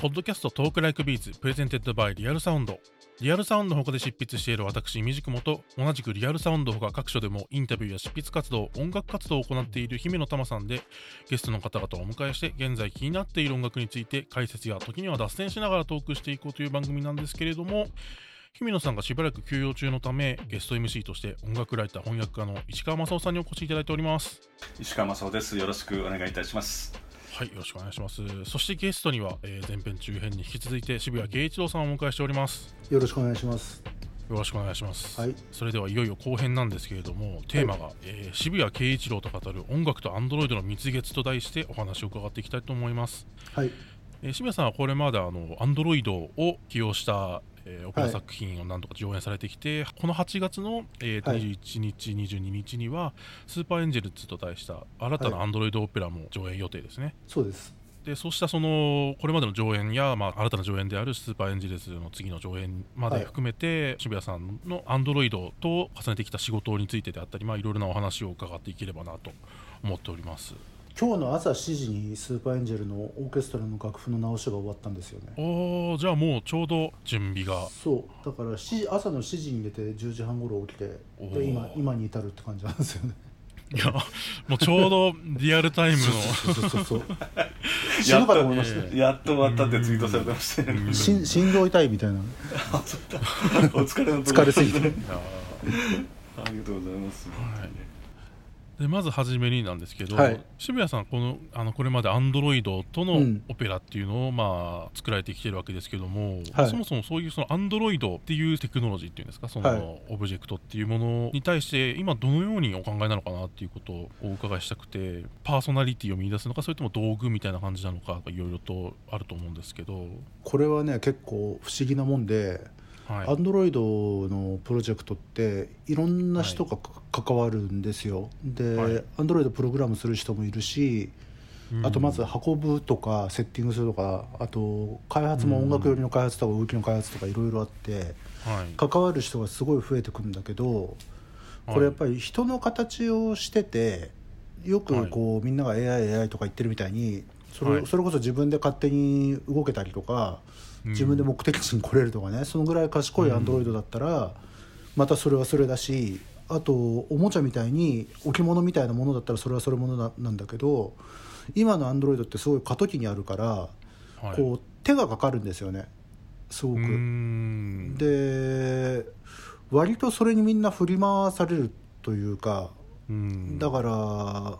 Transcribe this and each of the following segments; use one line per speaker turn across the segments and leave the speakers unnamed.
ポッドキャスト Talk Like Beats presented by Real Sound。リアルサウンド他で執筆している私、みじくもと、同じくリアルサウンドほか各所でもインタビューや執筆活動、音楽活動を行っている姫野玉さんで、ゲストの方々をお迎えして、現在気になっている音楽について解説や時には脱線しながらトークしていこうという番組なんですけれども、姫野さんがしばらく休養中のため、ゲスト MC として音楽ライター、翻訳家の石川正夫さんにお越しいただいております。
石川正夫です。よろしくお願いいたします。
はい、よろしくお願いします。そしてゲストには、えー前編中編に引き続いて渋谷慶一郎さんをお迎えしております。
よろしくお願いします。
よろしくお願いします。
はい
それではいよいよ後編なんですけれども、テーマが、えー渋谷慶一郎と語る音楽とアンドロイドの蜜月と題してお話を伺っていきたいと思います。
はい。
えー渋谷さんはこれまであのアンドロイドを起用した、えーオペラ
はい
作品を何とか上演されてきて、この8月の、えー
はい
21日、22日にはスーパーエンジェルズと題した新たな
はい
アンドロイドオペラも上演予定ですね。
そうです。
でそうしたそのこれまでの上演や、まあ、新たな上演であるスーパーエンジェルズの次の上演まで含めて、渋谷さんのアンドロイドと重ねてきた仕事についてであったり、まあ、いろいろなお話を伺っていければなと思っております。
今日の朝7時にスーパーエンジェルのオーケストラの楽譜の直しが終わったんですよね。
おーじゃあもうちょうど準備が
そう。だから7時朝の7時に出て10時半頃起きて、で今今に至るって感じなんですよね。
いやもうちょうどリアルタイムの
そうそうそうそう。死ぬかと思いましたよ。
やっと終わったってツイートされてましたよね。
心心臓痛いみたいな。
お疲れの
疲れすぎて。
ありがとうございます。
はいでまず初めになんですけど、
はい。
渋谷さんこのあのこれまでアンドロイドとの
うん。
オペラっていうのを、まあ、作られてきてるわけですけども、
はい。
そもそもそういうそのアンドロイドっていうテクノロジーっていうんですか？その、
はい。
オブジェクトっていうものに対して今どのようにお考えなのかなっていうことをお伺いしたくてパーソナリティを見出すのかそれとも道具みたいな感じなのかいろいろとあると思うんですけど、
これはね結構不思議なもんで、
はい
アンドロイドのプロジェクトっていろんな人がか、関わるんですよ。で、
はい。
アンドロイドプログラムする人もいるし、
うん。
あとまず運ぶとかセッティングするとかあと開発も音楽寄りの開発とか動きの開発とかいろいろあって
はい。
関わる人がすごい増えてくるんだけどこれやっぱり人の形をしててよくこうみんなが AIAI とか言ってるみたいにそれ,、
はい。
それこそ自分で勝手に動けたりとか
うん
自分で目的地に来れるとかね。そのぐらい賢いアンドロイドだったらまたそれはそれだしあとおもちゃみたいに置物みたいなものだったらそれはそれものななんだけど今のアンドロイドってすごい過渡期にあるから
はい。
こう手がかかるんですよね。すごく。
ん。
で割とそれにみんな振り回されるというか
うん。
だから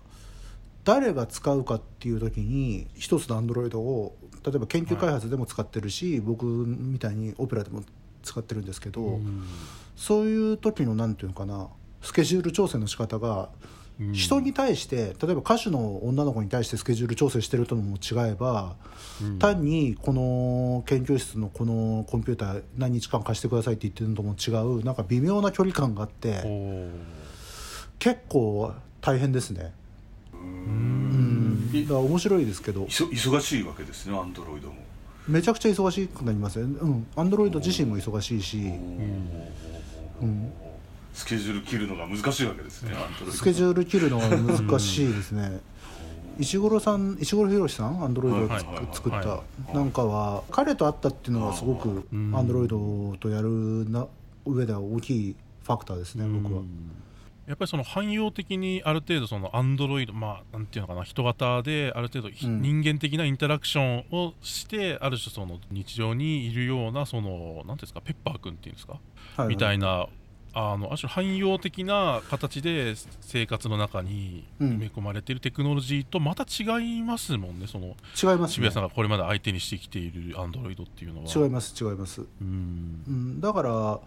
誰が使うかっていう時に一つのアンドロイドを例えば研究開発でも使ってるし、僕みたいにオペラでも使ってるんですけど、
うん。
そういう時のなんていうのかなスケジュール調整の仕方が
うん。
人に対して例えば歌手の女の子に対してスケジュール調整してるとのも違えば、
うん。
単にこの研究室のこのコンピューター何日間貸してくださいって言ってるのとも違うなんか微妙な距離感があって結構大変ですね。うん、だから面白いですけど。
忙しいわけですね、アンドロイドも。
めちゃくちゃ忙しくなりますよ。ねうん。アンドロイド自身も忙しいし、うん、
スケジュール切るのが難しいわけですね、アンドロイド。
スケジュール切るのが難しいですね。石黒さん石黒博さんアンドロイドを作った、
は
なんかは彼と会ったっていうのはすごくア
ん。
ンドロイドとやるな上では大きいファクターですね僕は。
うんやっぱりその汎用的にある程度そのアンドロイドまあなんていうのかな人型である程度ひ
うん。
人間的なインタラクションをしてある種その日常にいるようなそのなんていうんですかペッパーくんっていうんですか、
は
みたいなあのある種汎用的な形で生活の中に
うん
埋め込まれているテクノロジーとまた違いますもんねその
違いますね。
渋谷さんがこれまで相手にしてきているアンドロイドっていうのは。
違います違います、
うん。
うん、だから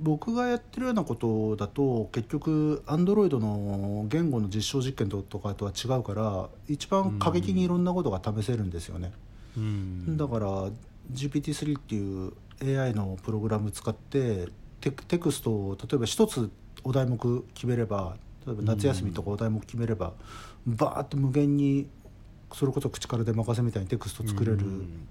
僕がやってるようなことだと結局アンドロイドの言語の実証実験とかとは違うから一番過激にいろんなことが試せるんですよね、
うん。
だから GPT-3 っていう AI のプログラム使ってテテクストを例えば一つお題目決めれば例えば夏休みとかお題目決めれば、バーッと無限にそれこそ口から出任せみたいにテクスト作れる、
うん。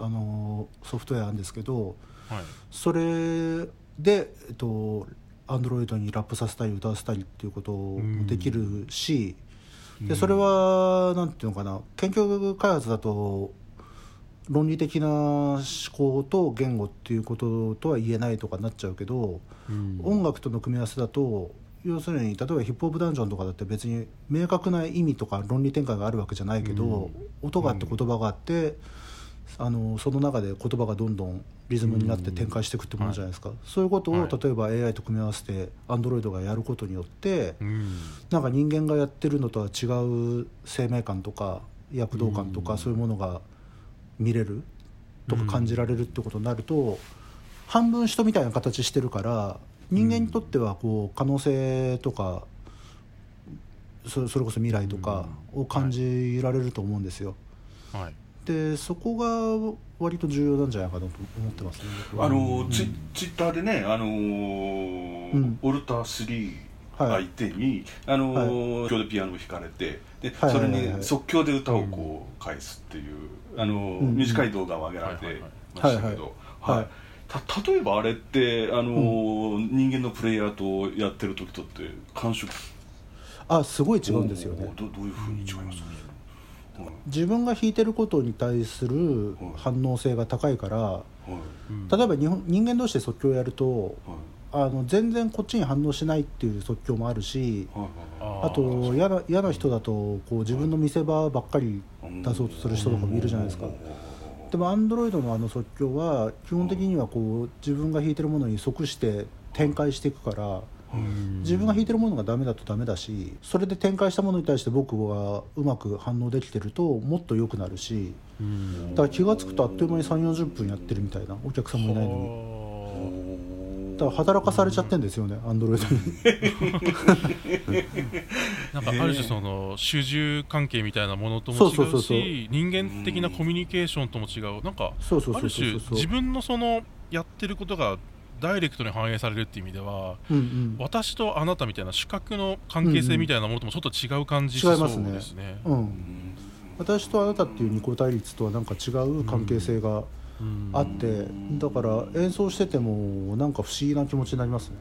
あのソフトウェアなんですけど
はい。
それで、えっと、アンドロイドにラップさせたり歌わせたりっていうこともできるし、でそれはなんていうのかな研究開発だと論理的な思考と言語っていうこととは言えないとかなっちゃうけど、
うん。
音楽との組み合わせだと要するに例えばヒップホップダンジョンとかだって別に明確な意味とか論理展開があるわけじゃないけど、音があって言葉があって、あのその中で言葉がどんどんリズムになって展開していくってものじゃないですか、そういうことを
はい。
例えば AI と組み合わせて Android がやることによって、
うん。
なんか人間がやってるのとは違う生命感とか躍動感とか、
うん。
そういうものが見れるとか感じられるってことになると、半分人みたいな形してるから人間にとってはこう可能性とかそそれこそ未来とかを感じられると思うんですよ。
はい
でそこが割と重要なんじゃないかなと思ってますね。
あのツイツイッターでね、あのー
うん。
オルタ3
はい
相手に、あのー今日でピアノを弾かれてで、
はい
それ
はいはい。はい
に即興で歌をこう返すっていう、あのー
うん。
短い動画を上げられて
はいはい
ましたけど、
はい。はい。
はい。た例えばあれって、あのー人間のプレイヤーとやってる時とって感触？
あすごい違うんですよね。
どどういうふうに違います？か、はい
自分が弾いてることに対する反応性が高いから
はい。
うん。
例えば日本人間同士で即興やると
はい。
あの全然こっちに反応しないっていう即興もあるし
あ
あと嫌な嫌な人だとこう自分の見せ場ばっかり出そうとする人とかもいるじゃないですか。でもアンドロイドのあの即興は基本的にはこう自分が弾いてるものに即して展開していくから
うん
自分が弾いてるものがダメだとダメだしそれで展開したものに対して僕がうまく反応できてるともっと良くなるし
うん。
だから気が付くとあっという間に3 4 0分やってるみたいなお客さんもいないのに。だから働かされちゃってんですよねアンドロイドに。
なんかある種その主従関係みたいなものとも違
そうそうそうう。そう
し人間的なコミュニケーションとも違う。なんかある種自分のそのやってることがダイレクトに反映されるっていう意味では
うんうん。
私とあなたみたいな主格の関係性みたいなものともちょっと違う感じしそう
違いますね。
ですね。
うん、私とあなたっていう二項対立とはなんか違う関係性が
うん。
あってだから演奏しててもなんか不思議な気持ちになりますね。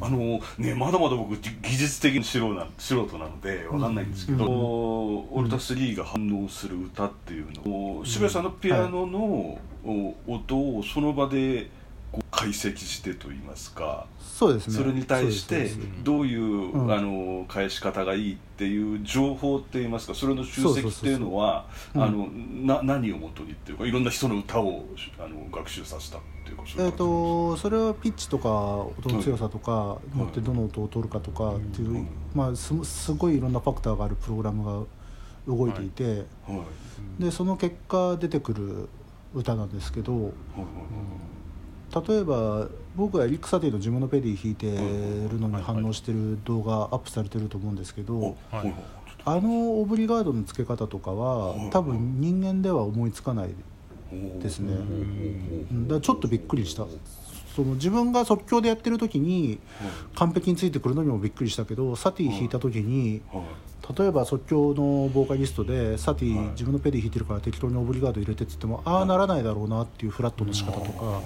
うん。
あのね、まだまだ僕ぎ技術的に素人な素人なのでわかんないんですけど、オルタ3が反応する歌っていうのを渋谷さんのピアノの、お音をその場でこう解析してといいますか、
そうですね。
それに対してどういう、
うん。
あの返し方がいいっていう情報っていいますかそれの集積っていうのは何をもとにっていうかいろんな人の歌をあの学習させたっていうかそうい
えー、とそれはピッチとか音の強さとかによってどの音を取るかとかっていう、
うん。
まあ、すすごいいろんなファクターがあるプログラムが動いていて、
じはい。
でその結果出てくる歌なんですけど
はいはい
例えば僕がエリック・サティのジムのペディ弾いてるのに反応してる動画アップされてると思うんですけど、あのオブリガードの付け方とかは多分人間では思いつかないですね。うん。だからちょっとびっくりした。その自分が即興でやってる時に完璧についてくるのにもびっくりしたけどサティ弾いた時に例えば即興のボーカリストでサティ
はい。
自分のペディ弾いてるから適当にオブリガード入れてって言ってもああならないだろうなっていうフラットの仕方とか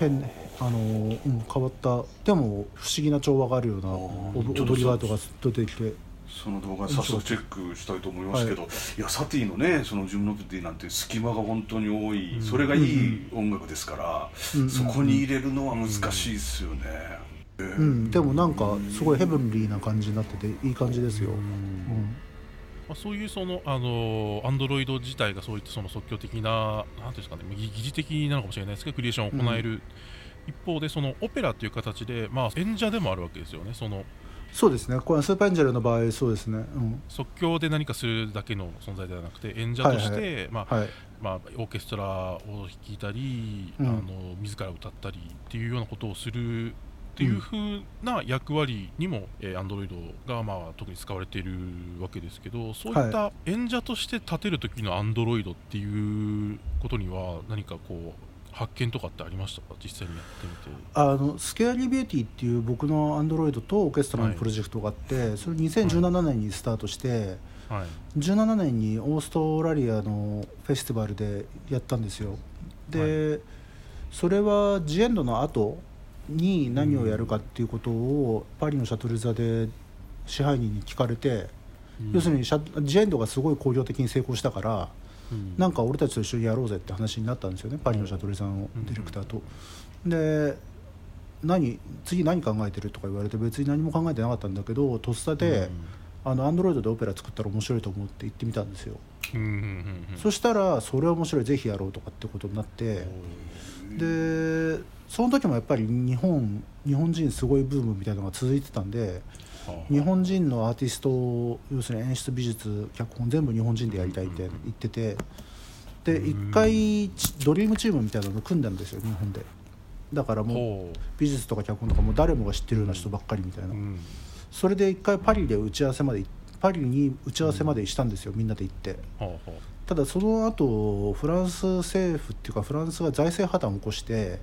変あの、うん、変わった。でも不思議な調和があるようなオブ
ちょっと
オブリガードが出てきて。
その動画早速チェックしたいと思いますけど、い、やサティのねそのジムノペティなんて隙間が本当に多い、それがいい音楽ですから、
うん。
そこに入れるのは難しいですよね、えー
うん、でもなんかすごいヘブンリーな感じになってていい感じですよ。うん
まあ、そういうそのあのアンドロイド自体がそういったその即興的ななんていうんですかね疑疑似的なのかもしれないですけどクリエーションを行える、一方でそのオペラっていう形でまあ演者でもあるわけですよね。その
そうですね。これスーパーエンジェルの場合そうですね。うん。
即興で何かするだけの存在ではなくて演者として、まあ
はい。
まあ、オーケストラを弾いたり、
うん。
あの自ら歌ったりっていうようなことをするっていう風な役割にも、えー、Android が、まあ、特に使われているわけですけどそういった演者として立てる時の Android っていうことには何かこう発見とかってありましたか？実際にやってみて。
あのスケアリービューティーっていう僕のアンドロイドとオーケストラのプロジェクトがあって、それ2017年にスタートして、
はい。
17年にオーストラリアのフェスティバルでやったんですよ。で、それはジエンドの後に何をやるかっていうことをパリのシャトル座で支配人に聞かれて、要するにシャジエンドがすごい工業的に成功したから
うん。
なんか俺たちと一緒にやろうぜって話になったんですよねパリのシャトレさんを
うん
ディレクターと。で何次何考えてるとか言われて別に何も考えてなかったんだけどとっさで、あのアンドロイドでオペラ作ったら面白いと思って言ってみたんですよ、
うんうんうんうん。
そしたらそれは面白いぜひやろうとかってことになってでその時もやっぱり日本日本人すごいブームみたいなのが続いてたんで
はあ
日本人のアーティスト要するに演出美術脚本全部日本人でやりたいって言っててで一回ちドリームチームみたいなの組んだんですよ日本で。だからもう
ほ
美術とか脚本とかもう誰もが知ってるような人ばっかりみたいな。それで一回パリで打ち合わせまで行パリに打ち合わせまでしたんですよみんなで行ってただその後フランス政府っていうかフランスが財政破綻を起こして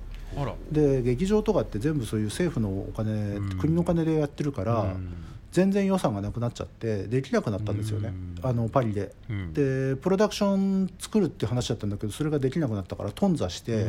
で劇場とかって全部そういう政府のお金、
うん。
国の金でやってるから、
うん。
全然予算がなくなっちゃってできなくなったんですよね、
うん。
あのパリで。
うん。
でプロダクション作るって話だったんだけどそれができなくなったから頓挫して、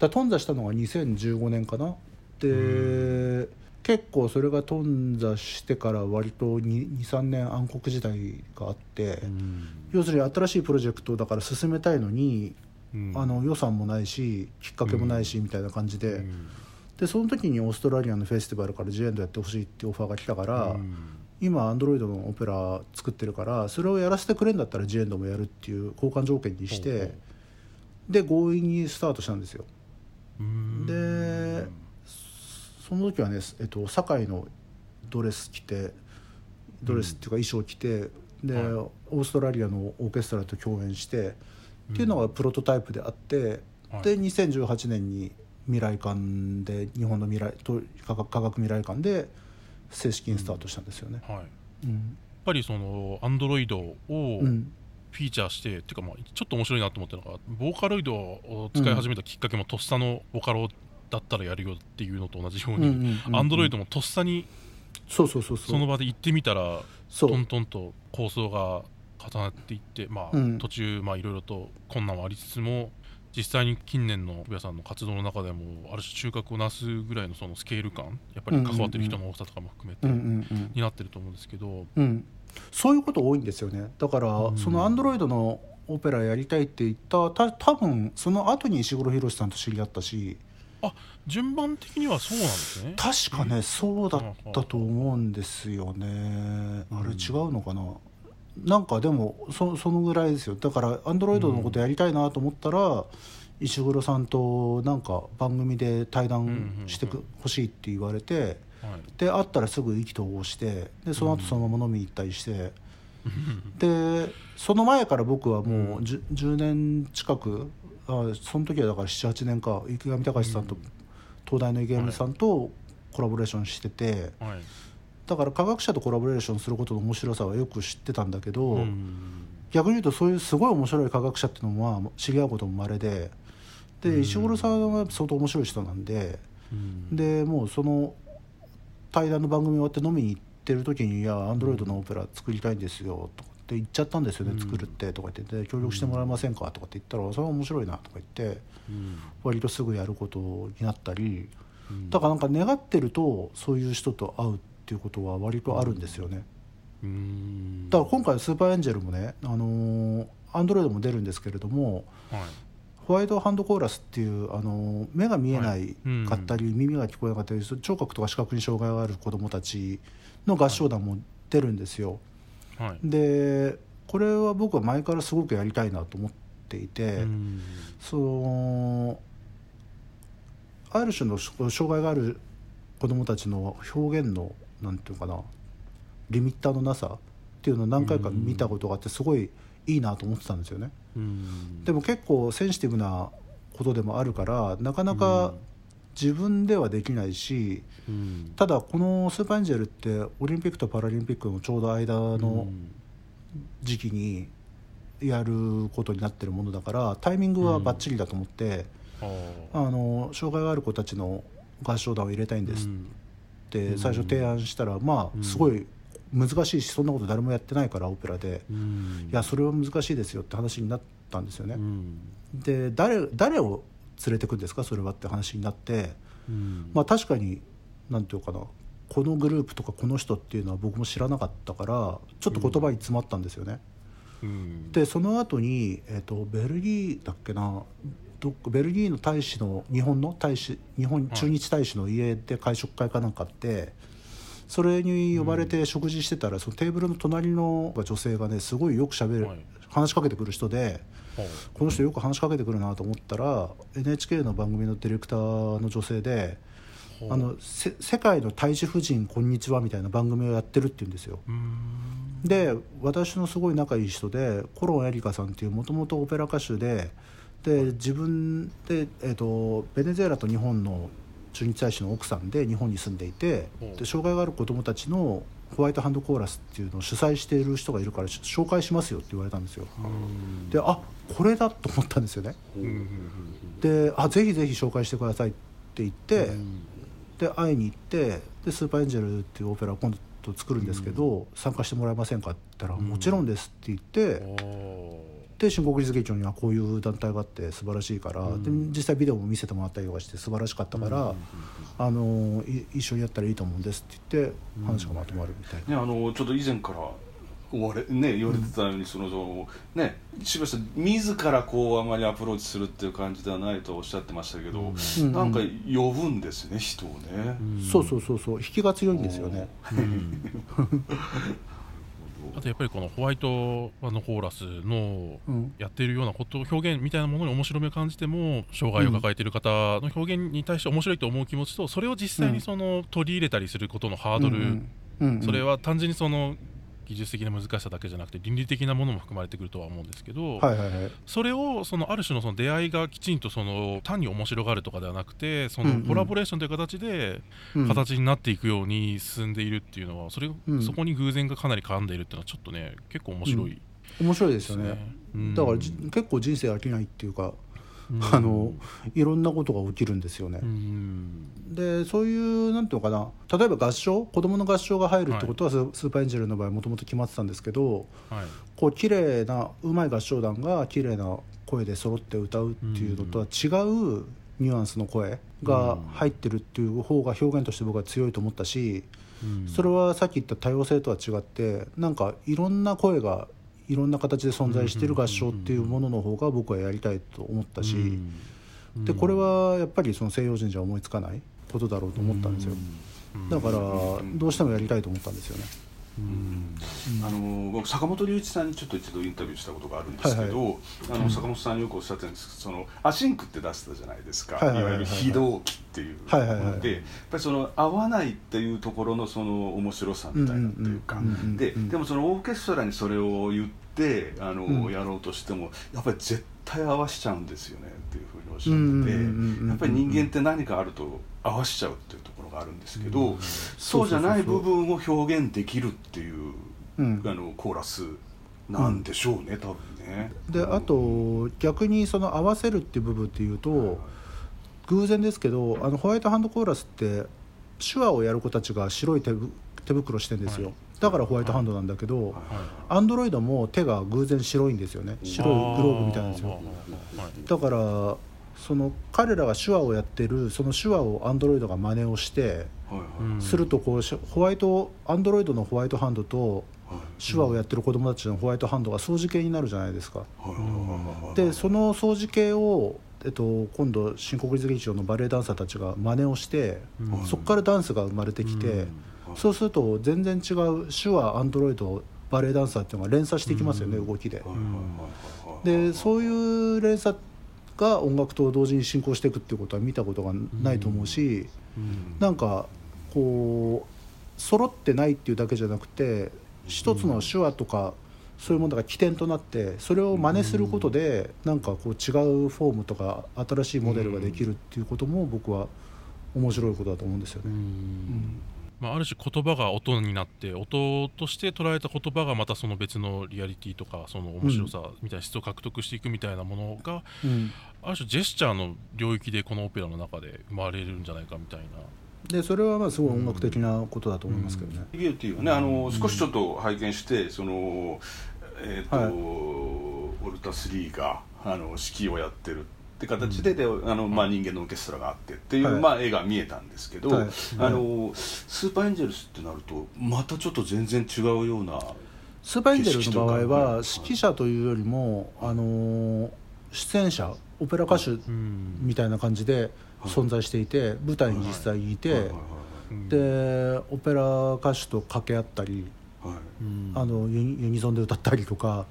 だ頓挫したのが2015年かな。で、結構それが頓挫してから割と23年暗黒時代があって、
うん。
要するに新しいプロジェクトだから進めたいのに、
うん。
あの予算もないしきっかけもないしみたいな感じで,、
うん。
でその時にオーストラリアのフェスティバルからジエンドやってほしいってオファーが来たから、
うん。
今アンドロイドのオペラ作ってるからそれをやらせてくれんだったらジエンドもやるっていう交換条件にして
う。
で強引にスタートしたんですよ。
うん。
でその時はね、えっと、堺のドレス着てドレスっていうか衣装着てで、
はい。
オーストラリアのオーケストラと共演して、っていうのがプロトタイプであって、
はい。
で2018年に未来館で日本の未来と科学科学未来館で正式にスタートしたんですよね。
はい。やっ
うん
ぱりそのアンドロイドを
うん。
フィーチャーして、っていうかまあちょっと面白いなと思ったのがボーカロイドを使い始めたきっかけもとっさのボカロだったらやるよっていうのと同じように、アンドロイドもとっさに
そうそうそうそう。
その場で行ってみたらトントンと構想が重なっていって、まあ
うん。
途中まあいろいろと困難はありつつも実際に近年の渋谷さんの活動の中でもある種中核をなすぐらいのそのスケール感やっぱり関わってる人の多さとかも含めてになってると思うんですけど、
うん、そういうこと多いんですよね。だから、
うん。
そのアンドロイドのオペラやりたいって言ったた多分その後に石黒浩さんと知り合ったし
順番的にはそうなんですね。
確かねそうだったと思うんですよね。あれ違うのかな。なんかでもそそのぐらいですよ。だからアンドロイドのことやりたいなと思ったら、石黒さんとなんか番組で対談してくほしいって言われて、
はい。
で会ったらすぐ意気投合してでその後そのまま飲みに行ったりして、でその前から僕はもう 10, 10年近くあその時はだから78年か池上隆さんと、東大の池上さんとコラボレーションしてて、
はい。
だから科学者とコラボレーションすることの面白さはよく知ってたんだけど、
うん。
逆に言うとそういうすごい面白い科学者っていうのは知り合うことも稀でで石黒さんは相当面白い人なんで。
うん。
でもうその対談の番組終わって飲みに行ってる時に「いやアンドロイドのオペラ作りたいんですよ」とかって言っちゃったんですよね、
うん。
作るってとか言ってで協力してもらえませんかとかって言ったら「それは面白いな」とか言って
うん。
割とすぐやることになったり
うん。
だからなんか願ってるとそういう人と会うっていうことは割とあるんですよね。
うん。
だから今回スーパーエンジェルもねあのアンドロイドも出るんですけれども
はい。
ホワイトハンドコーラスっていうあの目が見えない
うん。
かったり、耳が聞こえなかったり聴覚とか視覚に障害がある子どもたちの合唱団も出るんですよ。
はい
でこれは僕は前からすごくやりたいなと思っていて、
うん。
そのある種の障害がある子どもたちの表現のなんていうのかなリミッターのなさっていうのを何回か見たことがあってすごいいいなと思ってたんですよね。
うん。
でも結構センシティブなことでもあるからなかなか自分ではできないし、
うん。
ただこのスーパーエンジェルってオリンピックとパラリンピックのちょうど間の時期にやることになってるものだからタイミングはバッチリだと思って、
あ
あの障害がある子たちの合唱団を入れたいんですっ
うん。
て最初提案したらま
うん。
あすごい難しいしそんなこと誰もやってないからオペラで。
うん。
いやそれは難しいですよって話になったんですよね。
うん。
で誰誰を連れてくんですか？それはって話になって。
うん。
まあ確かに何て言うかな。このグループとかこの人っていうのは僕も知らなかったからちょっと言葉に詰まったんですよね。
うん。
でその後に、えー、とベルギーだっけな。どっかベルギーの大使の日本の大使日本
はい。
駐日大使の家で会食会かなんかあってそれに呼ばれて食事してたら、そのテーブルの隣の女性がねすごいよくしゃべる、
はい。
話しかけてくる人でこの人よく話しかけてくるなと思ったら NHK の番組のディレクターの女性であのせ世界の大使夫人こんにちは」みたいな番組をやってるって言うんですよ。で私のすごい仲いい人でコロンエリカさんっていうもともとオペラ歌手でで自分で、えー、とベネズエラと日本の駐日大使の奥さんで日本に住んでいてで障害がある子どもたちのホワイトハンドコーラスっていうのを主催している人がいるからし紹介しますよって言われたんですよ。
うん。
であこれだと思ったんですよね。であぜひぜひ紹介してくださいって言って、
うん。
で会いに行ってでスーパーエンジェルっていうオペラを今度作るんですけど、参加してもらえませんかって言ったら、
うん。
もちろんですって言って、
お
で新国立劇場にはこういう団体があって素晴らしいから、
うん。
で実際ビデオも見せてもらったりとかして素晴らしかったから、
うん
あのい一緒にやったらいいと思うんですって言って話がまとまるみたいな。
ね、あのちょっと以前から言われ,、ね、言われてたように、そのね渋谷さん自らこうあまりアプローチするっていう感じではないとおっしゃってましたけど、
うん。
なんか呼ぶんですね人をね。
うん。
そうそうそうそう。引きが強いんですよね。
うんあとやっぱりこのホワイトバンドコーラスの
うん。
やっているようなこと表現みたいなものに面白みを感じても障害を抱えている方の表現に対して面白いと思う気持ちとそれを実際にその取り入れたりすることのハードル、それは単純にその技術的な難しさだけじゃなくて倫理的なものも含まれてくるとは思うんですけど、
はいはいはい。
それをそのある種のその出会いがきちんとその単に面白がるとかではなくてそ
うんうん。
のコラボレーションという形で
うん。
形になっていくように進んでいるっていうのはそれ
うん。
そこに偶然がかなり絡んでいるっていうのはちょっとね結構面白い
面白いで
ですす
よね。
ね。うん。
だからじ結構人生飽きないっていうか、
うん
あのいろんなことが起きるんですよね。
う。ん
でそういうなんていうのかな。例えば合唱子供の合唱が入るってことは、ススーパーエンジェルの場合もともと決まってたんですけど
はい。
こう綺麗なうまい合唱団が綺麗な声で揃って歌うっていうのとは違うニュアンスの声が入ってるっていう方が表現として僕は強いと思ったし
うん。
それはさっき言った多様性とは違ってなんかいろんな声がいろんな形で存在している合唱っていうものの方が僕はやりたいと思ったし。
うん。
でこれはやっぱりその西洋人じゃ思いつかないことだろうと思ったんですよ。
うん。
だからどうしてもやりたいと思ったんですよね。
うん
あの僕坂本龍一さんにちょっと一度インタビューしたことがあるんですけど、
はい
あの坂本さんよくおっしゃってるんです。けどそのアシンクって出してたじゃないですか、
はいはいはいはい。
わゆる非同期っていう
はいはいはい。
でやっぱりその合わないっていうところのその面白さみたいなっていうか、
うんうん
ででもそのオーケストラにそれを言ってあの、
うん
やろうとしてもやっぱり絶対合わしちゃうんですよねおっしゃってて、やっぱり人間って何かあると合わしちゃうっていうところがあるんですけど、
うん
そうじゃない部分を表現できるっていう。
うん。
あのコーラスなんでしょうね、多分ね。
であと逆にその合わせるっていう部分っていうと偶然ですけどあのホワイトハンドコーラスって手話をやる子たちが白い手袋してんですよ、
はい。
だからホワイトハンドなんだけど、
はい。
アンドロイドも手が偶然白いんですよね。白いグローブみたいなんですよ。
はい。
だからその彼らが手話をやってるその手話をアンドロイドが真似をしてするとこうしホワイトアンドロイドのホワイトハンドと
はい
手話をやってる子供たちのホワイトハンドが相似形になるじゃないですか。でその相似形を、えっと、今度新国立劇場のバレエダンサーたちが真似をして、
うん。
そこからダンスが生まれてきて、
うん。
そうすると全然違う手話アンドロイドバレエダンサーっていうのが連鎖していきますよね、
うん。
動きで。でそういう連鎖が音楽と同時に進行していくっていうことは見たことがないと思うし、
うん。
なんかこう揃ってないっていうだけじゃなくて一つの手話とかそういうものが起点となってそれを真似することでなんかこう違うフォームとか新しいモデルができるっていうことも僕は面白いことだと思うんですよ
う
ね。
んまあ、ある種言葉が音になって音として捉えた言葉がまたその別のリアリティとかその面白さみたいな質を獲得していくみたいなものが、
うん。
ある種ジェスチャーの領域でこのオペラの中で生まれるんじゃないかみたいな。
でそれはまあすごい音楽的なことだと思いますけどね。
ビューティーはねあの少しちょっと拝見してそのえっと
はい。
オルタ3があの指揮をやってるって形でであのまあ人間のオーケストラがあってっていう
はい。
まあ絵が見えたんですけど
はい。
あのスーパーエンジェルスってなるとまたちょっと全然違うような
スーパーエンジェルの場合は指揮者というよりも、あのー出演者オペラ歌手
うん。
みたいな感じで存在していて舞台に実際にい。て、でオペラ歌手と掛け合ったりあのユニユニゾンで歌ったりとか、
は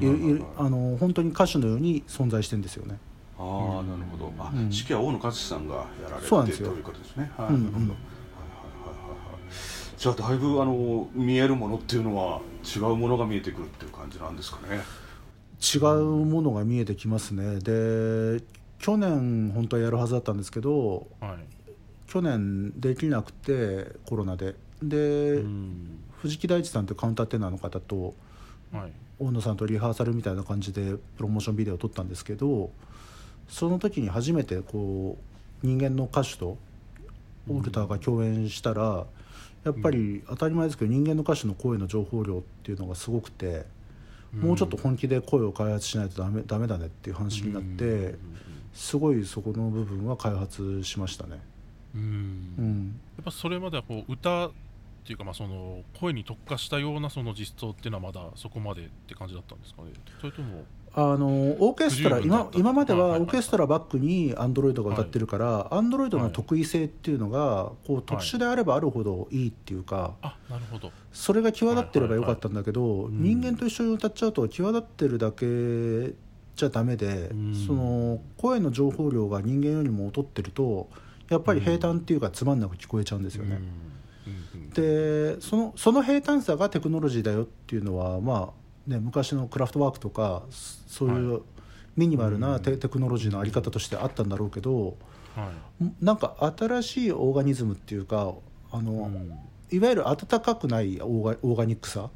い。
い。
はい。はい。
いあの本当に歌手のように存在してるんですよね。
ああなるほど。あ揮は大野勝さんがやられて
そうなんですよ。
ということですね。はいなるほど。はいはいはいはいじゃあだいぶあの見えるものっていうのは違うものが見えてくるっていう感じなんですかね。
違うものが見えてきますね。で去年本当はやるはずだったんですけど
はい。
去年できなくてコロナで。で、
うん。
藤木大地さんというカウンターテナーの方と
はい。
大野さんとリハーサルみたいな感じでプロモーションビデオを撮ったんですけどその時に初めてこう人間の歌手とオルターが共演したら、やっぱり当たり前ですけど人間の歌手の声の情報量っていうのがすごくて、もうちょっと本気で声を開発しないとダメダメだねっていう話になって、すごいそこの部分は開発しましたね。
うん。
うん。
やっぱそれまではこう歌っていうかまあその声に特化したようなその実装っていうのはまだそこまでって感じだったんですかね。それとも
あのオーケストラ今今まで
は
オーケストラバックにアンドロイドが歌ってるからアンドロイドの得意性っていうのがこう特殊であればあるほどいいっていうか
あなるほど
それが際立ってればよかったんだけど人間と一緒に歌っちゃうと際立ってるだけじゃダメで
うん
その声の情報量が人間よりも劣ってるとやっぱり平坦っていうかつまんなく聞こえちゃうんですよね。でそのその平坦さがテクノロジーだよっていうのはまあね昔のクラフトワークとかそそういうミニマルなテ,、テクノロジーのあり方としてあったんだろうけど
はい。
なんか新しいオーガニズムっていうかあの、
うん。
いわゆる温かくないオーガオーガニックさ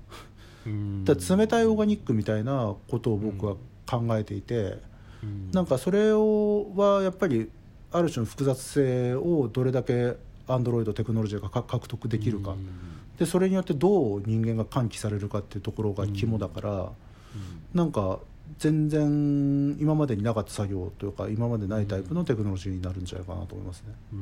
うん。
だ冷たいオーガニックみたいなことを僕は考えていて、
うん。
なんかそれをはやっぱりある種の複雑性をどれだけアンドロイドテクノロジーがか獲得できるか。
うん
でそれによってどう人間が喚起されるかっていうところが肝だから、なんか全然今までになかった作業というか今までないタイプのテクノロジーになるんじゃないかなと思いますね。
うん。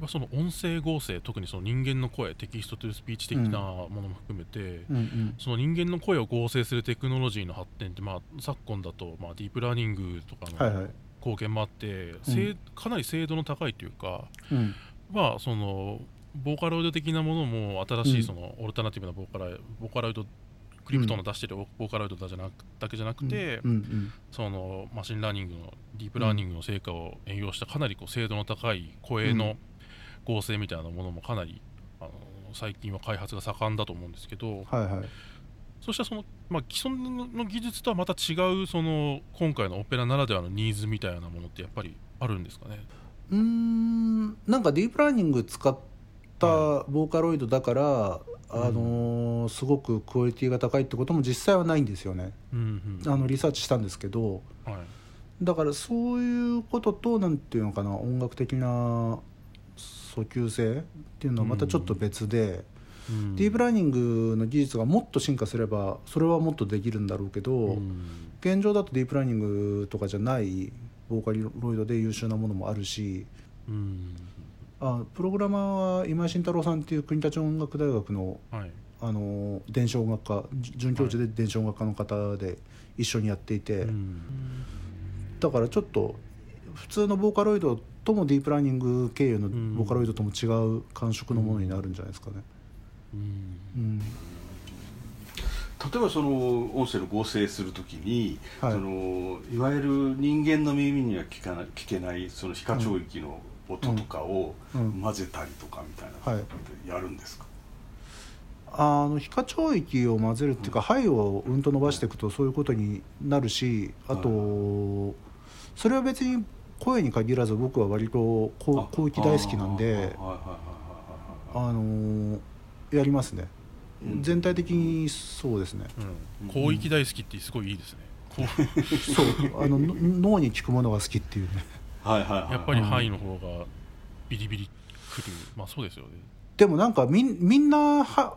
まあその音声合成特にその人間の声テキストというスピーチ的なものも含めて、
うんうん。
その人間の声を合成するテクノロジーの発展って、まあ、昨今だと、まあ、ディープラーニングとかの
はいはい。
貢献もあって、精かなり精度の高いというか、
うん。
まあ、そのボーカロイド的なものも新し
うん。
いそのオルタナティブなボーカライボーカロイドクリプトンの出してるボーカロイドだじゃなくだけじゃなくて、そのマシンラーニングのディープラーニングの成果を援用したかなりこう精度の高い声の合成みたいなものもかなりあの最近は開発が盛んだと思うんですけど、
はいはい
そしたらその、まあ、既存の技術とはまた違うその今回のオペラならではのニーズみたいなものってやっぱりあるんですかね。
うーんなんかディープラーニング使ったボーカロイドだから、あのーすごくクオリティが高いってことも実際はないんですよね。
うんうん。
あのリサーチしたんですけど
はい。
だからそういうこととなんていうのかな音楽的な訴求性っていうのはまたちょっと別で、
うん。
ディープラーニングの技術がもっと進化すればそれはもっとできるんだろうけど、
うん。
現状だとディープラーニングとかじゃないボーカロイドで優秀なものもあるし
うん
あプログラマーは今井慎太郎さんっていう国立音楽大学の
はい。
あの電子音楽科じ准教授で電子音楽科の方で一緒にやっていて、
うん。
だからちょっと普通のボーカロイドともディープラーニング経由の
ん。
ボーカロイドとも違う感触のものになるんじゃないですかね。
うん。
うん。
例えばその音声の合成するときに、
はい。
そのいわゆる人間の耳には聞かな聞けないその皮下聴域の音とかを
うん。
混ぜたりとかみたいな
はい。
ことやるんですか、
あの皮下聴域を混ぜるっていうか肺をうんと伸ばしていくとそういうことになるしあとそれは別に声に限らず僕は割とこう広域大好きなんで
はいはいはいはいはいはい。
あのやりますね。
うん。
全体的にそうですね。
うん。広域大好きってすごいいいですね。
そう。あのの脳に効くものが好きっていうね
はいはいはい。
やっぱり範囲の方がビリビリくる、まあそうですよね。
でもなんかみんみんなは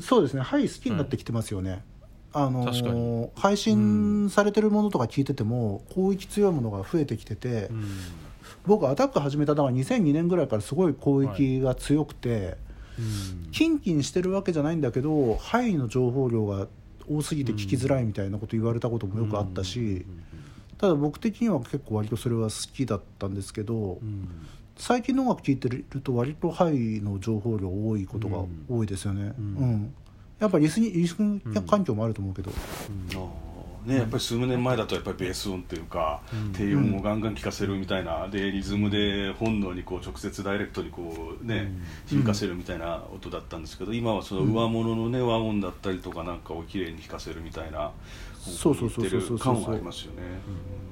そうですね。肺好きになってきてますよね、あの
確かに。
配信されてるものとか聞いてても広域強いものが増えてきてて、
うん。
僕アタック始めたのが2002年ぐらいからすごい広域が強くて、
うん。
キンキンしてるわけじゃないんだけど範囲の情報量が多すぎて聞きづらいみたいなこと言われたこともよくあったし、ただ僕的には結構割とそれは好きだったんですけど、最近の音楽聴いてると割とハイの情報量多いことが多いですよね。うん。やっぱりリスニリスニ環境もあると思うけど、
ね、やっぱり数年前だとやっぱりベース音っていうか、低音をガンガン聴かせるみたいなでリズムで本能にこう直接ダイレクトにこうね、響かせるみたいな音だったんですけど今はその上物のね和音だったりとかなんかをきれいに弾かせるみたいな
そうそうそうそうそう
感はありますよね。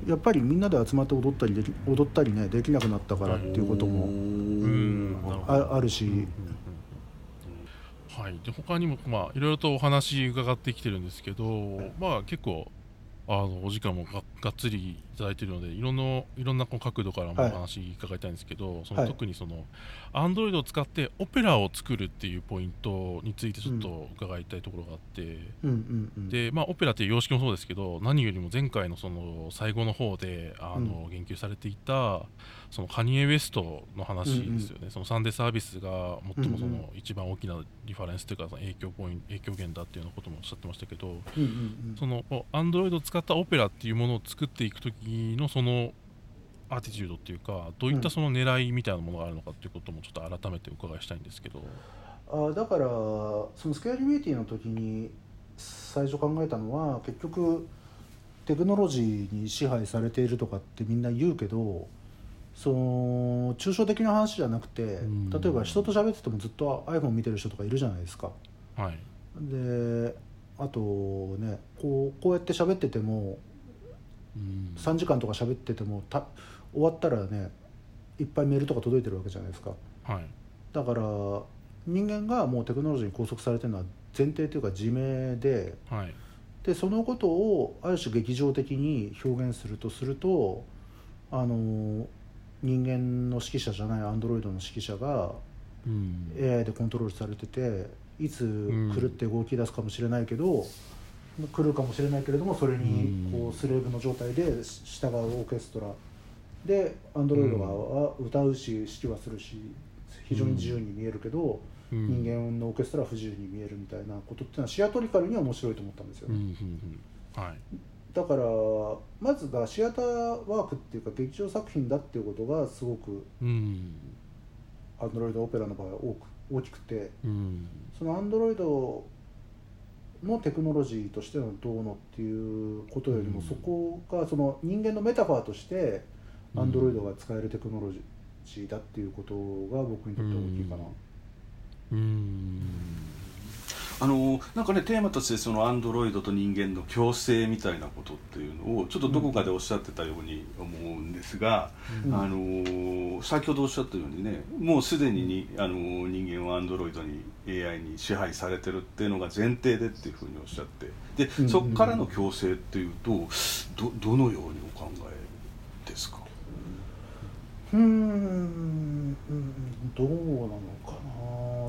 やっぱりみんなで集まって踊ったりでき踊ったりねできなくなったからっていうこともああるし。
はい、で他にも、まあ、いろいろとお話伺ってきてるんですけど、まあ、結構あのお時間もががっつりいただいているのでいろんないろんな角度からもお話伺いたいんですけど、はい、その特にそのアンドロイドを使ってオペラを作るっていうポイントについてちょっと伺いたいところがあって、でまあ、オペラっていう様式もそうですけど何よりも前回のその最後の方であの、言及されていたそのカニエ・ウエストの話ですよね、そのサンデーサービスが最もその一番大きなリファレンスというかその影響ポイン影響源だっていうようなこともおっしゃってましたけど、そのアンドロイドを使ったオペラっていうものを作っていく時のそのアーティチュードっていうかどういったその狙いみたいなものがあるのかっていうこともちょっと改めてお伺いしたいんですけど。
あだからそのスケーリビリティの時に最初考えたのは結局テクノロジーに支配されているとかってみんな言うけどその抽象的な話じゃなくて、例えば人と喋っててもずっと iPhone 見てる人とかいるじゃないですか。
はい、
であとねこうこうやって喋ってても、うん、3時間とか喋っててもた終わったらねいっぱいメールとか届いてるわけじゃないですか。
はい、
だから人間がもうテクノロジーに拘束されてるのは前提というか自明で,、
はい、
でそのことをある種劇場的に表現するとするとあの人間の指揮者じゃないアンドロイドの指揮者が AI でコントロールされてていつ狂って動き出すかもしれないけど、うん、来るかもしれないけれどもそれにこうスレーブの状態で従うオーケストラ。でアンドロイドは歌うし指揮はするし非常に自由に見えるけど、うん、人間のオーケストラは不自由に見えるみたいなことっていうのはシアトリカルには面白いと思ったんですよね。
はい、
だからまずがシアターワークっていうか劇場作品だっていうことがすごく、
うん、
アンドロイドオペラの場合は多く大きくて、
うん、
そのアンドロイドのテクノロジーとしてのどうのっていうことよりも、うん、そこがその人間のメタファーとしてアンドロイドが使えるテクノロジーだっていうことが僕にとって大きいかな。
うん
あのなんかねテーマとしてそのアンドロイドと人間の共生みたいなことっていうのをちょっとどこかでおっしゃってたように思うんですが、うん、あの先ほどおっしゃったようにねもうすでににあの人間はアンドロイドに AI に支配されてるっていうのが前提でっていうふうにおっしゃってでそこからの共生っていうとどどのようにお考えですか？
うんどうなの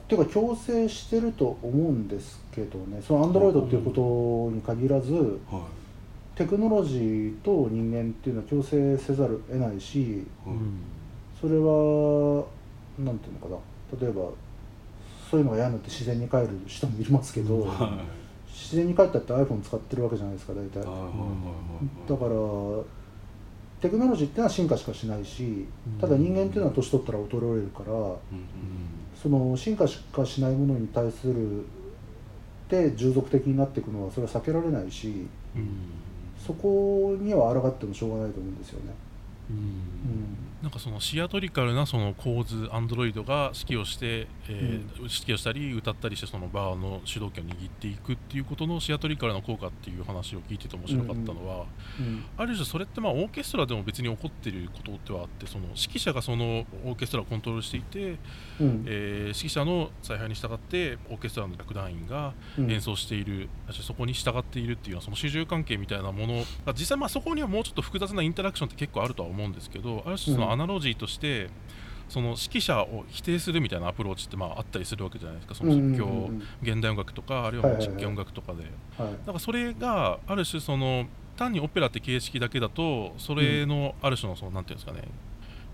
っていうか強制してると思うんですけどね。そのアンドロイドっていうことに限らず、はい、テクノロジーと人間っていうのは強制せざるを得ないし、うん、それは何ていうのかな。例えばそういうのが嫌になって自然に帰る人もいますけど、はい、自然に帰ったって iPhone 使ってるわけじゃないですか大体。だからテクノロジーっていうのは進化しかしないしただ人間っていうのは年取ったら衰えるから、その進化しかしないものに対するで従属的になっていくのはそれは避けられないし、そこには抗ってもしょうがないと思うんですよね。
うんなんかそのシアトリカルなその構図アンドロイドが指揮をして、えー、うん、指揮をしたり歌ったりしてそのバーの主導権を握っていくっていうことのシアトリカルな効果っていう話を聞いてて面白かったのは、うん。うん、ある種それってまあオーケストラでも別に起こっていることではあってその指揮者がそのオーケストラをコントロールしていて、うん、えー、指揮者の采配に従ってオーケストラの楽団員が演奏している、うん、そこに従っているっていうのはその主従関係みたいなものが実際まあそこにはもうちょっと複雑なインタラクションって結構あるとは思うんですけどある種そのアナロジーとして、その指揮者を否定するみたいなアプローチってまああったりするわけじゃないですか。その即興、現代音楽とかあるいは実験音楽とかで、だからそれがある種その単にオペラって形式だけだとそれのある種のそのなんていうんですかね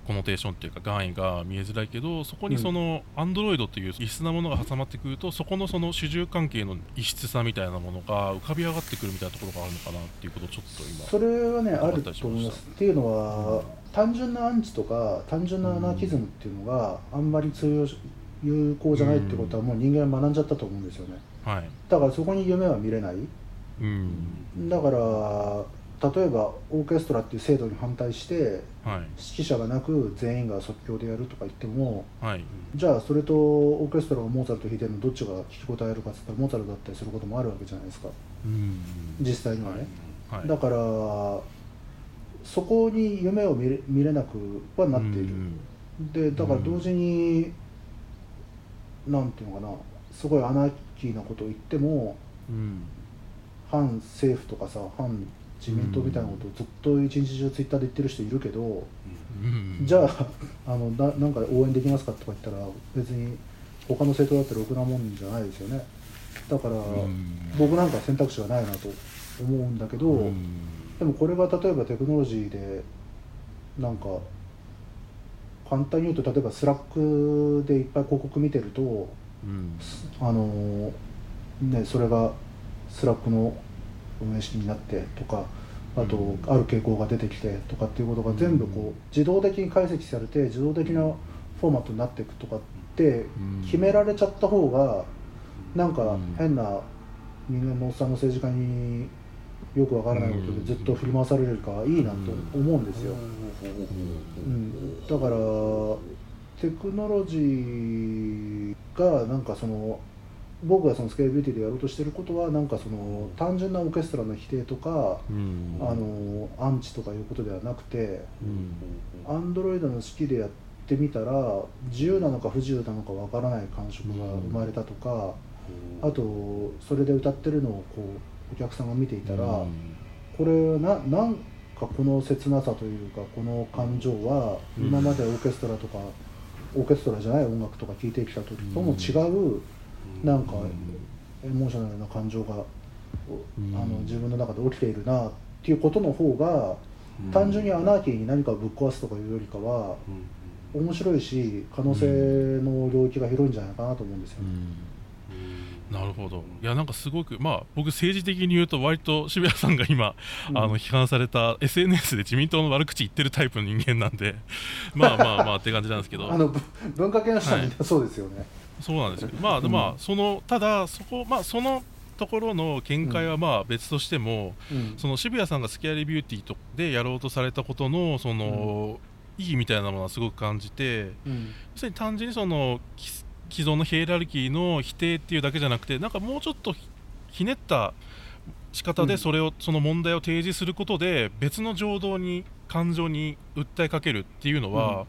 コノテーションっていうか願意が見えづらいけどそこにそのアンドロイドという異質なものが挟まってくるとそこのその主従関係の異質さみたいなものが浮かび上がってくるみたいなところがあるのかなっていうことをちょっと今
それはねあると思います。っていうのは単純なアンチとか単純なアナーキズムっていうのがあんまり通用し有効じゃないってことはもう人間は学んじゃったと思うんですよね。
はい。
だからそこに夢は見れない。
うん。
だから例えばオーケストラっていう制度に反対して
はい。
指揮者がなく全員が即興でやるとか言っても
はい。
じゃあそれとオーケストラがモーツァルト弾いてるのどっちが聞き応えあるかっつったらモーツァルトだったりすることもあるわけじゃないですか。
うん。
実際にはね、
はい。
だからそこに夢を見れ見れなくはなっている、でだから同時に、なんていうのかな。すごいアナーキーなことを言っても
うん。
反政府とかさ反自民党みたいなことをずっと一日中ツイッターで言ってる人いるけど、
うん。
じゃああのななんか応援できますかとか言ったら別に他の政党だってろくなもんじゃないですよね。だから、
うん。
僕なんか選択肢がないなと思うんだけど、
うん
でもこれが例えばテクノロジーでなんか簡単に言うと例えばスラックでいっぱい広告見てると
うん。
あのねそれがスラックの運営式になってとかあと
うん。
ある傾向が出てきてとかっていうことが全部こう自動的に解析されて自動的なフォーマットになっていくとかって
うん。
決められちゃった方がなんか
うん。
変な人間のおっさんの政治家によくわからないことでずっと振り回されるかいいなと思うんですよ。うん、だからテクノロジーがなんかその僕がそのスケールビューティーでやろうとしてることはなんかその単純なオーケストラの否定とか
うん。
あのアンチとかいうことではなくて
うん。
アンドロイドの指揮でやってみたら自由なのか不自由なのかわからない感触が生まれたとかあとそれで歌ってるのをこうお客さんが見ていたらこれななんかこの切なさというかこの感情は
うん。
今までオーケストラとかオーケストラじゃない音楽とか聴いてきた時とも違うなんかエモーショナルな感情が
うん。
あの自分の中で起きているなっていうことの方が単純にアナーキーに何かをぶっ壊すとかいうよりかは面白いし可能性の領域が広いんじゃないかなと思うんですよね。
なるほど。いやなんかすごくまあ僕政治的に言うと割と渋谷さんが今、
うん。
あの批判された SNS で自民党の悪口言ってるタイプの人間なんで まあまあまあって感じなんですけど。
あのぶ文化系の人はみんなそうですよね。
そうなんですけどまあでまあそのただそこまあそのところの見解はまあ別としても、
うん。
その渋谷さんがスケアリービューティーとでやろうとされたことのその、意義みたいなものはすごく感じて
うん。
要するに単純にそのき既存のヒエラルキーの否定っていうだけじゃなくてなんかもうちょっとひひねった仕方
うん。
でそれを、その問題を提示することで別の情動に感情に訴えかけるっていうのは、
うん。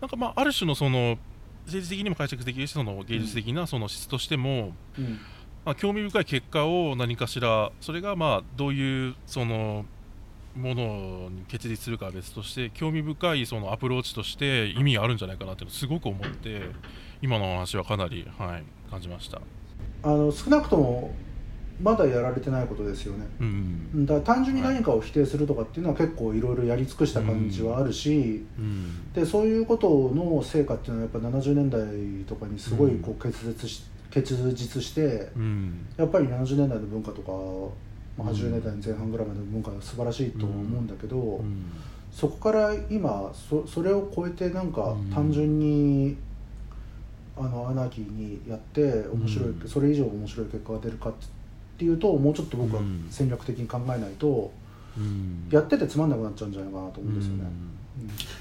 なんかまあある種のその政治的にも解釈できるしその芸術的なその質としても、
うん。
まあ、興味深い結果を何かしらそれがまあどういうそのものに結実するかは別として興味深いそのアプローチとして意味があるんじゃないかなってすごく思って今のお話はかなり、はい、感じました。
あの少なくともまだやられてないことですよね。
うん。
だ単純に何かを否定するとかっていうのは結構いろいろやり尽くした感じはあるし、
うん。
でそういうことの成果っていうのはやっぱ70年代とかにすごいこう結実し結実して
うん。
やっぱり70年代の文化とか、まあ、80年代の前半ぐらいまでの文化が素晴らしいと思うんだけど、
うん。
そこから今そそれを超えてなんか
うん。
単純に、あのアナーキーにやって面白い、
うん。
それ以上面白い結果が出るかっていうともうちょっと僕は
うん
戦略的に考えないと、
うん。
やっててつまんなくなっちゃうんじゃないかなと思うんですよね。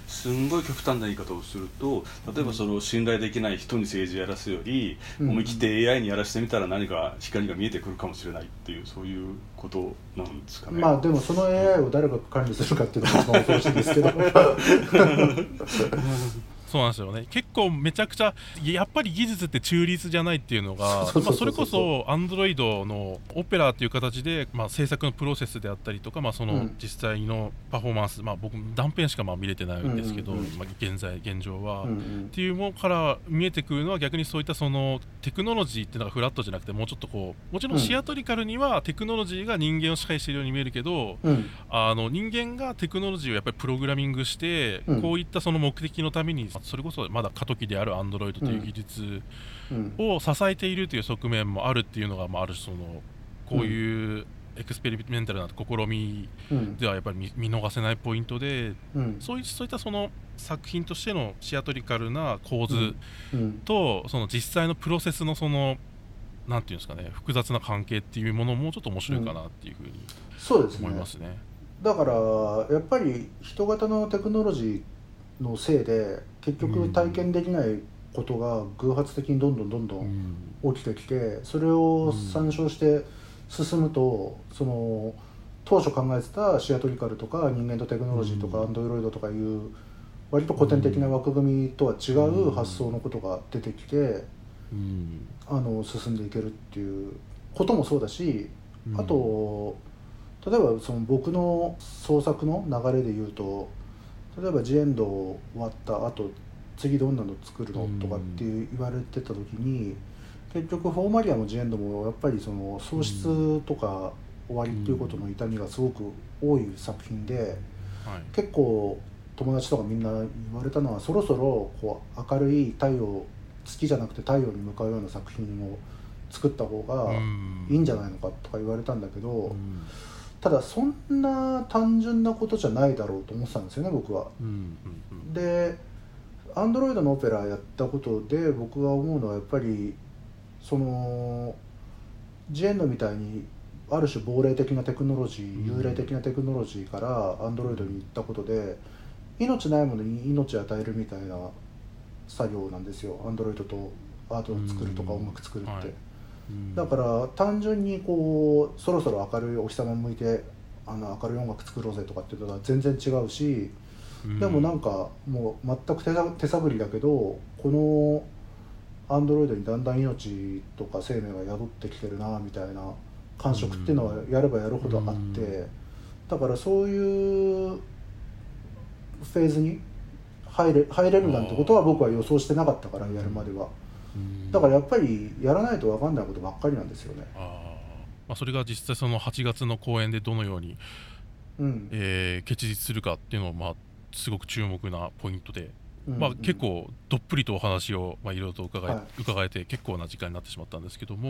すんごい極端な言い方をすると例えばその信頼できない人に政治やらすより、
うん。
思い切って AI にやらせてみたら何か光が見えてくるかもしれないっていうそういうことなんですかね。
まあでもその AI を誰が管理するかっていうのが一番恐ろしいですけど
そうなんですよね。結構めちゃくちゃやっぱり技術って中立じゃないっていうのが
そ
れこそアンドロイドのオペラっていう形で、まあ、制作のプロセスであったりとか、まあ、その
うん。
実際のパフォーマンス、まあ、僕断片しかまあ見れてないんですけど、まあ、現在現状は。っていうものから見えてくるのは逆にそういったそのテクノロジーっていうのがフラットじゃなくてもうちょっとこうもちろん。シアトリカルにはテクノロジーが人間を支配しているように見えるけど、
うん。
あの人間がテクノロジーをやっぱりプログラミングして、
うん。
こういったその目的のためにそれこそまだ過渡期であるアンドロイドという技術
うん。
を支えているという側面もあるっていうのが、まあ、ある種そのこういうエクスペリメンタルな試み
うん。
ではやっぱり見見逃せないポイントで
うん。
そういそういったその作品としてのシアトリカルな構図
うん。
と、その実際のプロセスのそのなんていうんですかね複雑な関係っていうものもちょっと面白いかなっていうふうに
そうですね。
思いますね。
だからやっぱり人型のテクノロジーのせいで結局体験できないことが偶発的にどんどんどんどん起きてきてそれを参照して進むとその当初考えてたシアトリカルとか人間とテクノロジーとか
うん。
アンドロイドとかいう割と古典的な枠組みとは違う発想のことが出てきて
うん。
あの進んでいけるっていうこともそうだし
うん。
あと例えばその僕の創作の流れで言うと例えばジエンド終わった後次どんなの作るのとかって言われてた時に結局フォーマリアもジエンドもやっぱりその喪失とか終わりっていうことの痛みがすごく多い作品で
はい。
結構友達とかみんな言われたのはそろそろこう明るい太陽月じゃなくて太陽に向かうような作品を作った方がいいんじゃないのかとか言われたんだけど、
うん
ただそんな単純なことじゃないだろうと思ってたんですよね僕は。
うんうんうん
でアンドロイドのオペラやったことで僕が思うのはやっぱりそのジエンドみたいにある種亡霊的なテクノロジー、
うん
幽霊的なテクノロジーからアンドロイドに行ったことで命ないものに命を与えるみたいな作業なんですよアンドロイドとアートを作るとか
うん
音楽作るって。
はいうん
だから単純にこうそろそろ明るいお日様向いてあの明るい音楽作ろうぜとかっていうのは全然違うし、
うん。
でもなんかもう全く手探りだけどこのアンドロイドにだんだん命とか生命が宿ってきてるなみたいな感触っていうのはやればやるほどあって、
うん。
だからそういうフェーズに入れ入れるなんてことは僕は予想してなかったからやるまでは。
うん
だからやっぱりやらないと分かんないことばっかりなんですよね。
あー。まあ、それが実際その8月の公演でどのように、
うん。
えー結実するかっていうのはまあすごく注目なポイントで、
うん。
まあ、結構どっぷりとお話をまあいろいろと伺い、
はい。
伺えて結構な時間になってしまったんですけども、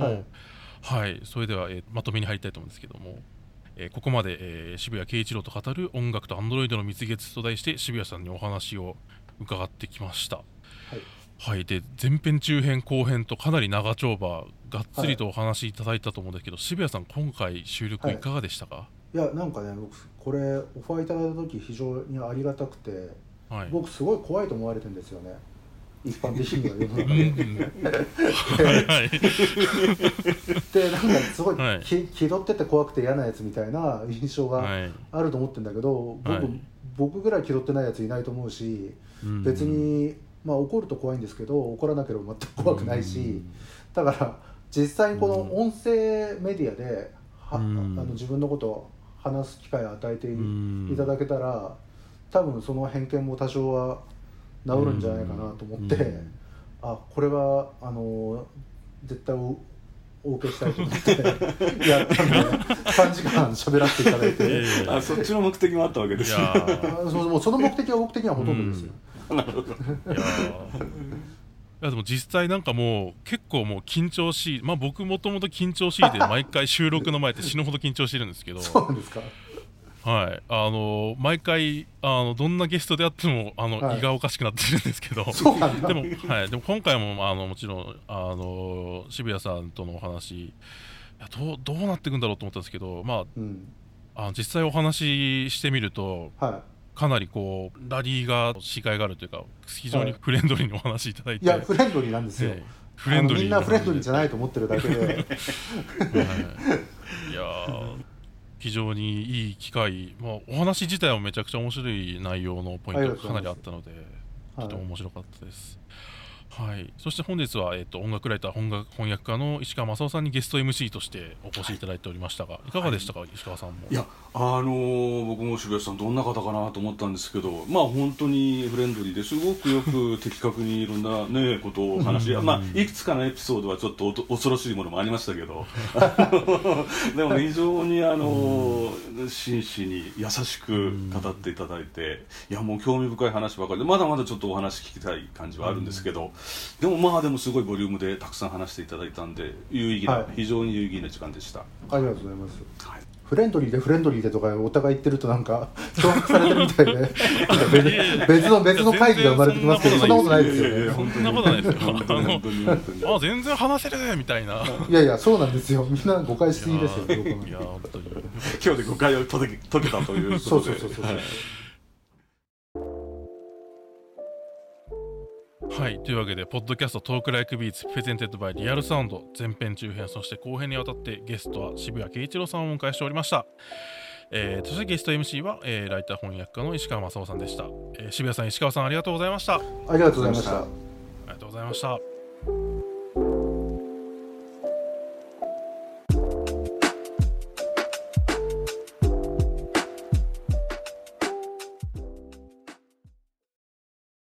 は
はい。いそれでは、えーまとめに入りたいと思うんですけども、えーここまで、えー渋谷慶一郎と語る音楽とアンドロイドの蜜月と題して渋谷さんにお話を伺ってきました。はい、で前編中編後編とかなり長丁場がっつりとお話しいただいたと思うんですけど、渋谷さん今回収録い。かがでしたか、
いやなんかね僕これオファーいただいた時非常にありがたくて
はい、
僕すごい怖いと思われてるんですよね。一般的には世の
うん。
中で。
はいはい。
でなんかすごい
はい。
き気取ってて怖くて嫌なやつみたいな印象が
はい。
あると思ってるんだけど、僕
はい。
僕ぐらい気取ってないやついないと思うし
うん。
別に、まあ怒ると怖いんですけど怒らなければ全く怖くないし。だから実際にこの音声メディアでは、
うん。
あの自分のことを話す機会を与えてい,、
うん。
ただけたら多分その偏見も多少は治るんじゃないかなと思って、
うん。
あこれはあの絶対おお受けしたいと思って やったんで3時間喋らせていただいて、
いやいやいや
あそっちの目的もあったわけです
い
ね
その目的は僕的にはほとんどですよ。
いやー。いやでも実際なんかもう結構もう緊張しいまあ僕もともと緊張しいで 毎回収録の前って死ぬほど緊張してるんですけど。
そうですか？
はい。あの毎回あのどんなゲストであってもあの、
はい。
胃がおかしくなってるんですけど。でも、はい、でも今回もあのもちろんあの渋谷さんとのお話いやどうどうなっていくんだろうと思ったんですけど、ま
うん。
あ、あの実際お話ししてみると
は
かなりこうラリーが視界があるというか非常にフレンドリーにお話しいただい
い、
て、
いやフレンドリーなんですよ、
ええ。フレンドリー
みんなフレンドリーじゃないと思ってるだけで。
はい、いやー。非常にいい機会、まあ、お話自体はめちゃくちゃ面白い内容のポイントがかなりあったので、とても面白かったです。はい、そして本日は、えー、と音楽ライター本楽翻訳家の石川正夫さんにゲスト MC としてお越しいただいておりましたが、い、かがでしたか、石川さんも。
いやあのー僕も渋谷さんどんな方かなと思ったんですけどまあ本当にフレンドリーですごくよく的確にいろんなねことをお話し、まあいくつかのエピソードはちょっとおと恐ろしいものもありましたけど でも非常にあのー真摯に優しく語っていただいていやもう興味深い話ばかりでまだまだちょっとお話聞きたい感じはあるんですけどでもまあでもすごいボリュームでたくさん話していただいたんで有意義な、
はい。
非常に有意義な時間でした。
ありがとうございます。
はい
フレンドリーでフレンドリーでとかお互い言ってるとなんか脅迫されてるみたいで。なんか別別の別の会議が生まれてきますけどそんなことないですよね。
そんなあ全然話せるねみたいな。
いやいやそうなんですよ。みんな誤解しすぎですよどこも
いや本当に。
今日で誤解を解け解けたという
そう
ことで。
そうそうそう、
はい、というわけで、ポッドキャスト Talk Like Beats presented by Real Sound 前編中編そして後編にわたってゲストは渋谷慶一郎さんをお迎えしておりました。えー、そしてゲスト MC は、えーライター翻訳家の石川正夫さんでした、えー渋谷さん石川さんありがとうございました。あ
ありがとうございました。
あ
りがとうございました